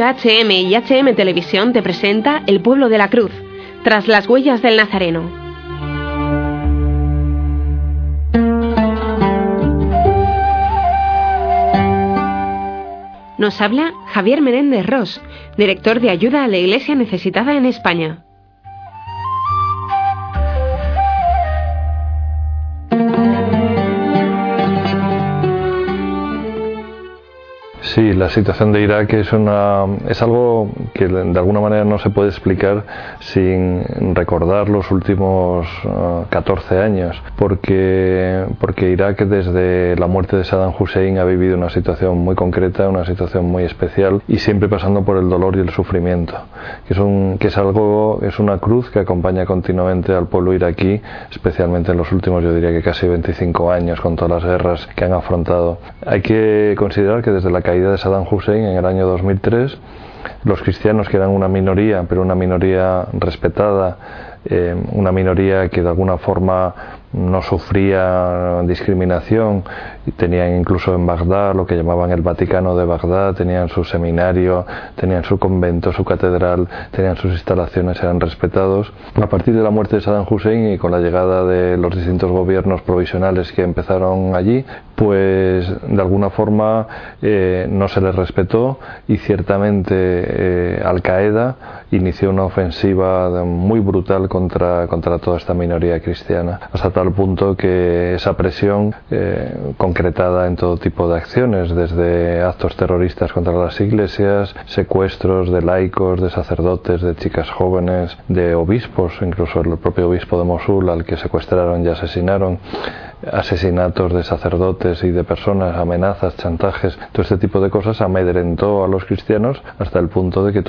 HM y HM Televisión te presenta El pueblo de la cruz, tras las huellas del Nazareno. Nos habla Javier Menéndez Ross, director de ayuda a la Iglesia necesitada en España. Sí, la situación de Irak es, una, es algo que de alguna manera no se puede explicar sin recordar los últimos 14 ah, años, porque, porque Irak desde la muerte de Saddam Hussein ha vivido una situación muy concreta, una situación muy especial y siempre pasando por el dolor y el sufrimiento, que es, un, que es algo, es una cruz que acompaña continuamente al pueblo iraquí, especialmente en los últimos, yo diría que casi 25 años con todas las guerras que han afrontado. Hay que considerar que desde la caída de Saddam Hussein en el año 2003, los cristianos que eran una minoría, pero una minoría respetada, eh, una minoría que de alguna forma no sufría discriminación, tenían incluso en Bagdad lo que llamaban el Vaticano de Bagdad, tenían su seminario, tenían su convento, su catedral, tenían sus instalaciones, eran respetados. A partir de la muerte de Saddam Hussein y con la llegada de los distintos gobiernos provisionales que empezaron allí, pues de alguna forma eh, no se les respetó y ciertamente eh, Al Qaeda inició una ofensiva muy brutal contra, contra toda esta minoría cristiana, hasta tal punto que esa presión eh, concretada en todo tipo de acciones, desde actos terroristas contra las iglesias, secuestros de laicos, de sacerdotes, de chicas jóvenes, de obispos, incluso el propio obispo de Mosul al que secuestraron y asesinaron, asesinatos de sacerdotes y de personas, amenazas, chantajes, todo este tipo de cosas amedrentó a los cristianos hasta el punto de que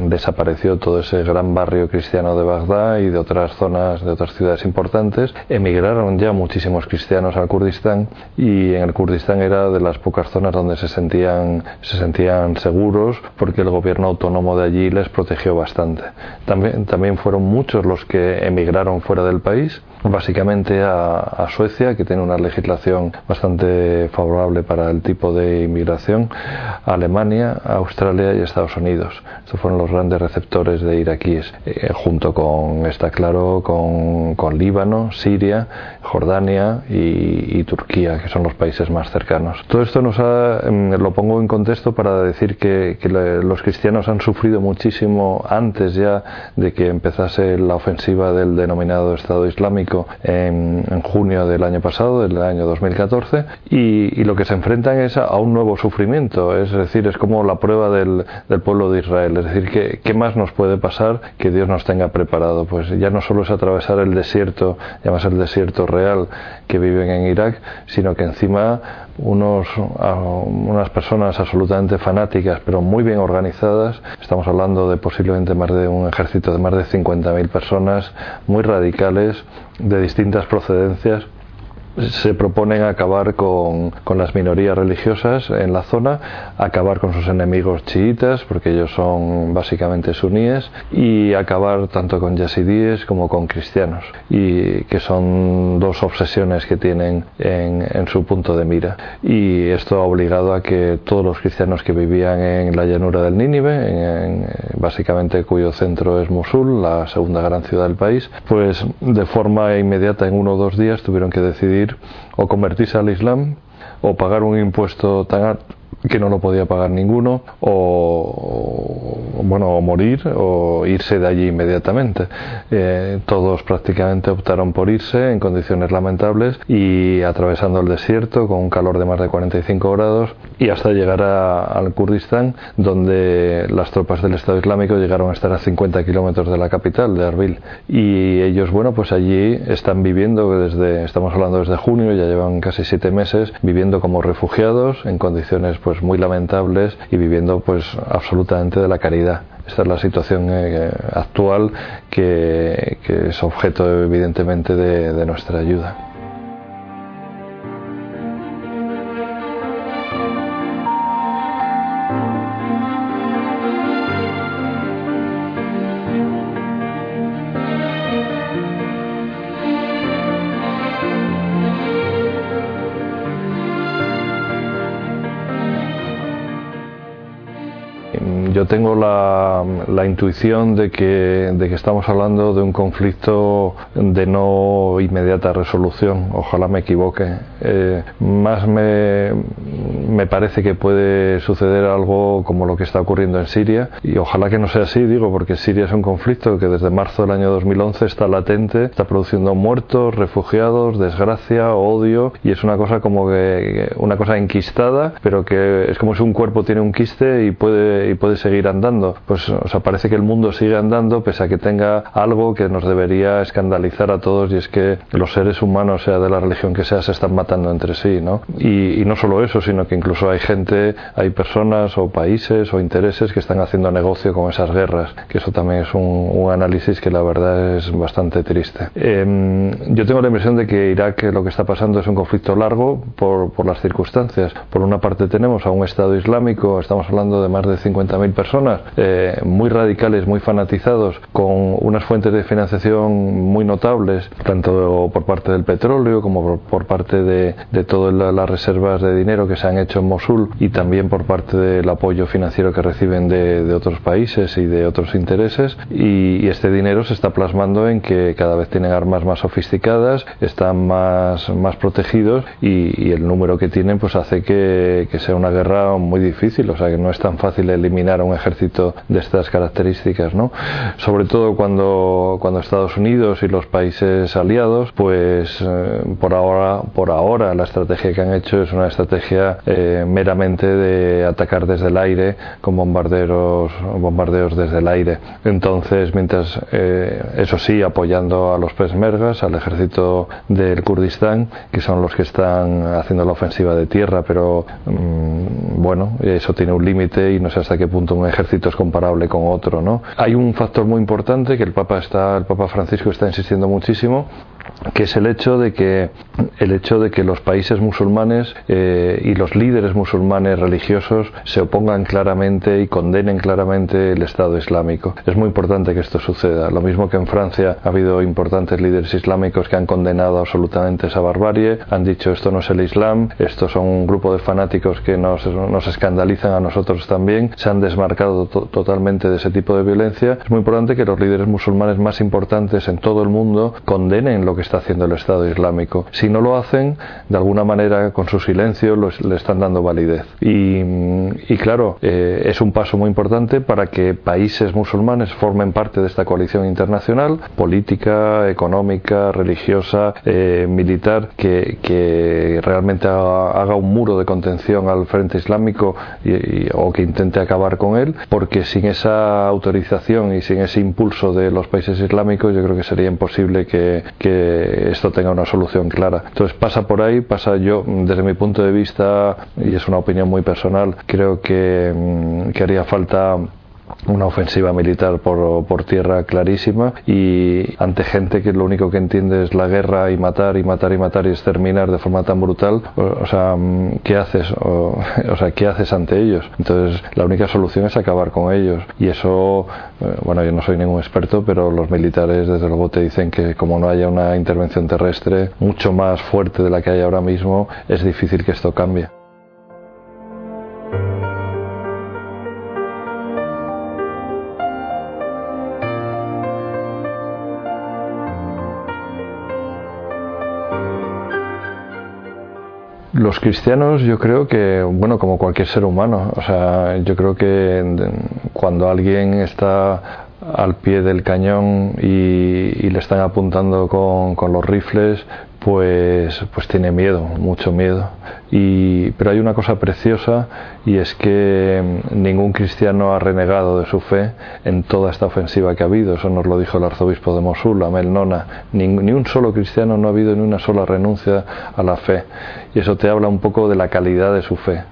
desapareció todo ese gran barrio cristiano de Bagdad y de otras zonas, de otras ciudades importantes. Emigraron ya muchísimos cristianos al Kurdistán y en el Kurdistán era de las pocas zonas donde se sentían, se sentían seguros porque el gobierno autónomo de allí les protegió bastante. También, también fueron muchos los que emigraron fuera del país básicamente a, Suecia, que tiene una legislación bastante favorable para el tipo de inmigración, Alemania, Australia y Estados Unidos. Estos fueron los grandes receptores de iraquíes, eh, junto con, está claro, con, con Líbano, Siria, Jordania y, Turquía, que son los países más cercanos. Todo esto nos em, lo pongo en contexto para decir que los cristianos han sufrido muchísimo antes ya de que empezase la ofensiva del denominado Estado Islámico en, junio del año pasado, del año 2014, y, lo que se enfrentan es a, un nuevo sufrimiento, es decir, es como la prueba del, pueblo de Israel, es decir, ¿qué, ¿qué, más nos puede pasar que Dios nos tenga preparado? Pues ya no solo es atravesar el desierto, llamas el desierto real que viven en Irak, sino que encima unos, unas personas absolutamente fanáticas, pero muy bien organizadas. Estamos hablando de posiblemente más de un ejército de más de 50.000 personas, muy radicales, de distintas procedencias se proponen acabar con, con, las minorías religiosas en la zona, acabar con sus enemigos chiitas, porque ellos son básicamente suníes, y acabar tanto con yazidíes como con cristianos, y que son dos obsesiones que tienen en, en su punto de mira. Y esto ha obligado a que todos los cristianos que vivían en la llanura del Nínive, en, básicamente cuyo centro es Mosul, la segunda gran ciudad del país, pues de forma inmediata en uno o dos días tuvieron que decidir o convertirse al Islam o pagar un impuesto tan que no lo podía pagar ninguno o, bueno o morir o irse de allí inmediatamente. Eh, todos prácticamente optaron por irse en condiciones lamentables y atravesando el desierto con un calor de más de 45 grados y hasta llegar al Kurdistán donde las tropas del Estado Islámico llegaron a estar a 50 kilómetros de la capital de Arbil. Y ellos bueno pues allí están viviendo desde estamos hablando desde junio ya llevan casi siete meses viviendo como refugiados en condiciones pues muy lamentables y viviendo pues absolutamente de la caridad. Esta es la situación eh, actual que, es objeto evidentemente de nuestra ayuda. Mm, yo tengo la, la intuición de que, de que, estamos hablando de un conflicto de no inmediata resolución, ojalá me equivoque. Eh, más me, me, parece que puede suceder algo como lo que está ocurriendo en Siria, y ojalá que no sea así, digo, porque Siria es un conflicto que desde marzo del año 2011 está latente, está produciendo muertos, refugiados, desgracia, odio, y es una cosa como que, una cosa enquistada, pero que es como si un cuerpo tiene un quiste y puede y puede seguir andando. Pues o sea, parece que el mundo sigue andando pese a que tenga algo que nos debería escandalizar a todos y es que los seres humanos, sea de la religión que sea, se están matando entre sí, ¿no? Y, y no solo eso, sino que incluso hay gente, hay personas o países o intereses que están haciendo negocio con esas guerras, que eso también es un, un análisis que la verdad es bastante triste. Eh, yo tengo la impresión de que Irak lo que está pasando es un conflicto largo por, por las circunstancias. Por una parte tenemos a un Estado Islámico, estamos hablando de más de 50.000 personas, eh, muy radicales, muy fanatizados, con unas fuentes de financiación muy notables, tanto por parte del petróleo como por, por parte de, de todas las reservas de dinero que se han hecho en Mosul y también por parte del apoyo financiero que reciben de, de otros países y de otros intereses. Y, y, este dinero se está plasmando en que cada vez tienen armas más sofisticadas, están más, más protegidos y, y el número que tienen pues hace que, que, sea una guerra muy difícil, o sea que no es tan fácil eliminar a un ejército de estas características, ¿no? Sobre todo cuando, cuando Estados Unidos y los países aliados, pues eh, por ahora, por ahora la estrategia que han hecho es una estrategia eh, meramente de atacar desde el aire con bombarderos, bombardeos desde el aire. Entonces, mientras eh, eso sí, apoyando a los pesmergas, al ejército del Kurdistán, que son los que están haciendo la ofensiva de tierra, pero mmm, bueno, eso tiene un límite y no sé hasta qué punto un ejército es comparable con otro, ¿no? Hay un factor muy importante que el Papa está, el Papa Francisco está insistiendo muchísimo, que es el hecho de que el hecho de que los países musulmanes eh, y los líderes musulmanes religiosos se opongan claramente y condenen claramente el Estado Islámico. Es muy importante que esto suceda. Lo mismo que en Francia ha habido importantes líderes islámicos que han condenado absolutamente esa barbarie, han dicho esto no es el Islam, estos son un grupo de fanáticos que nos, nos escandalizan a nosotros también, se han desmarcado to totalmente de ese tipo de violencia. Es muy importante que los líderes musulmanes más importantes en todo el mundo condenen lo que está haciendo el Estado Islámico. Si no lo hacen, de alguna manera con su silencio los, le están dando validez. Y, y claro, eh, es un paso muy importante para que países musulmanes formen parte de esta coalición internacional, política, económica, religiosa, eh, militar, que, que realmente haga, un muro de contención al Frente Islámico y, y, o que intente acabar con él, porque sin esa autorización y sin ese impulso de los países islámicos, yo creo que sería imposible que, que esto tenga una solución clara. Entonces pasa por ahí, pasa yo, desde mi punto de vista, y es una opinión muy personal, creo que, que haría falta una ofensiva militar por, por, tierra clarísima y ante gente que lo único que entiende es la guerra y matar y matar y matar y exterminar de forma tan brutal, o, sea, ¿qué haces? O, sea, ¿qué haces ante ellos? Entonces, la única solución es acabar con ellos y eso, eh, bueno, yo no soy ningún experto, pero los militares desde luego te dicen que como no haya una intervención terrestre mucho más fuerte de la que hay ahora mismo, es difícil que esto cambie. Los cristianos yo creo que, bueno, como cualquier ser humano, o sea, yo creo que cuando alguien está al pie del cañón y, le están apuntando con, los rifles, pues, pues tiene miedo, mucho miedo. Y, pero hay una cosa preciosa y es que ningún cristiano ha renegado de su fe en toda esta ofensiva que ha habido. Eso nos lo dijo el arzobispo de Mosul, Amel Nona. Ni, ni un solo cristiano no ha habido ni una sola renuncia a la fe. Y eso te habla un poco de la calidad de su fe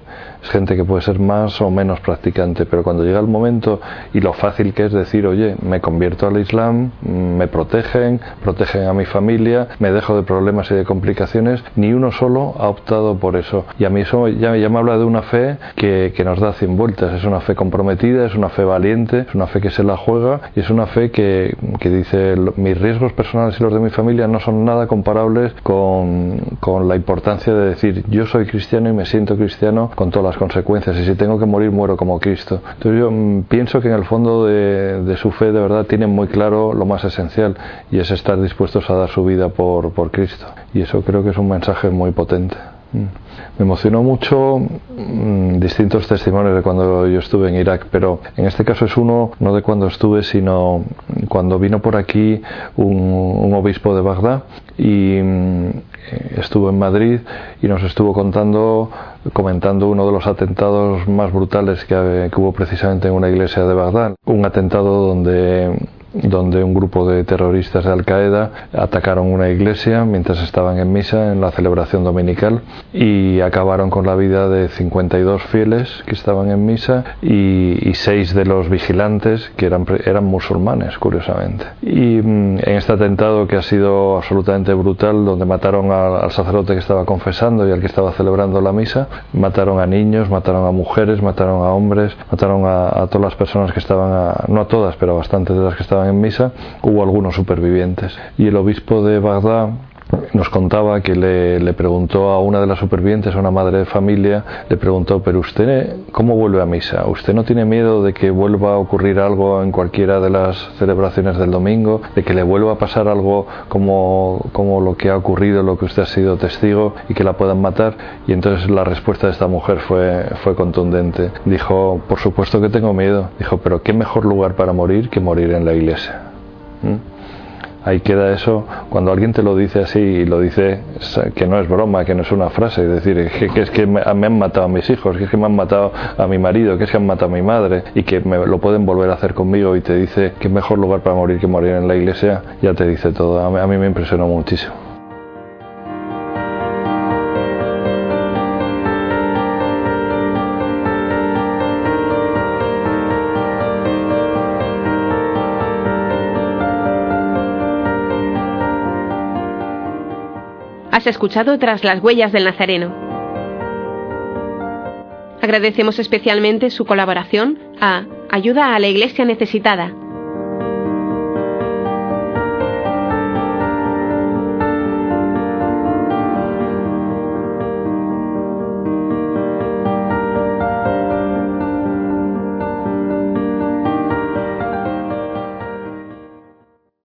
es gente que puede ser más o menos practicante, pero cuando llega el momento y lo fácil que es decir, oye, me convierto al Islam, me protegen, protegen a mi familia, me dejo de problemas serie de complicaciones, ni uno solo ha optado por eso. Y a mí eso ya, me habla de una fe que, que nos da cien vueltas. Es una fe comprometida, es una fe valiente, es una fe que se la juega y es una fe que, que dice mis riesgos personales y los de mi familia no son nada comparables con, con la importancia de decir yo soy cristiano y me siento cristiano con todas las consecuencias y si tengo que morir muero como Cristo. Entonces yo mm, pienso que en el fondo de, de su fe de verdad tienen muy claro lo más esencial y es estar dispuestos a dar su vida por, por Cristo. Y eso creo que es un mensaje muy potente. Mm. Me emocionó mucho mm, distintos testimonios de cuando yo estuve en Irak, pero en este caso es uno no de cuando estuve, sino cuando vino por aquí un, obispo de Bagdad y mm, estuvo en Madrid y nos estuvo contando, comentando uno de los atentados más brutales que, que hubo precisamente en una iglesia de Bagdad. Un atentado donde donde un grupo de terroristas de Al Qaeda atacaron una iglesia mientras estaban en misa en la celebración dominical y acabaron con la vida de 52 fieles que estaban en misa y, y seis de los vigilantes que eran, eran musulmanes, curiosamente. Y mm, en este atentado que ha sido absolutamente brutal, donde mataron al sacerdote que estaba confesando y al que estaba celebrando la misa, mataron a niños, mataron a mujeres, mataron a hombres, mataron a, a todas las personas que estaban, no a todas, pero a bastantes de las que estaban en misa, hubo algunos supervivientes. Y el obispo de Bagdad nos contaba que le, preguntó a una de las supervivientes, a una madre de familia, le preguntó, pero usted, ¿cómo vuelve a misa? ¿Usted no tiene miedo de que vuelva a ocurrir algo en cualquiera de las celebraciones del domingo? ¿De que le vuelva a pasar algo como, como lo que ha ocurrido, lo que usted ha sido testigo y que la puedan matar? Y entonces la respuesta de esta mujer fue, fue contundente. Dijo, por supuesto que tengo miedo. Dijo, pero ¿qué mejor lugar para morir que morir en la iglesia? ¿Mm? Ahí queda eso, cuando alguien te lo dice así y lo dice que no es broma, que no es una frase, es decir, que, es que me, han matado a mis hijos, que es que me han matado a mi marido, que es que han matado a mi madre y que me lo pueden volver a hacer conmigo y te dice que mejor lugar para morir que morir en la iglesia, ya te dice todo. a mí me impresionó muchísimo. Has escuchado Tras las huellas del Nazareno. Agradecemos especialmente su colaboración a Ayuda a la Iglesia Necesitada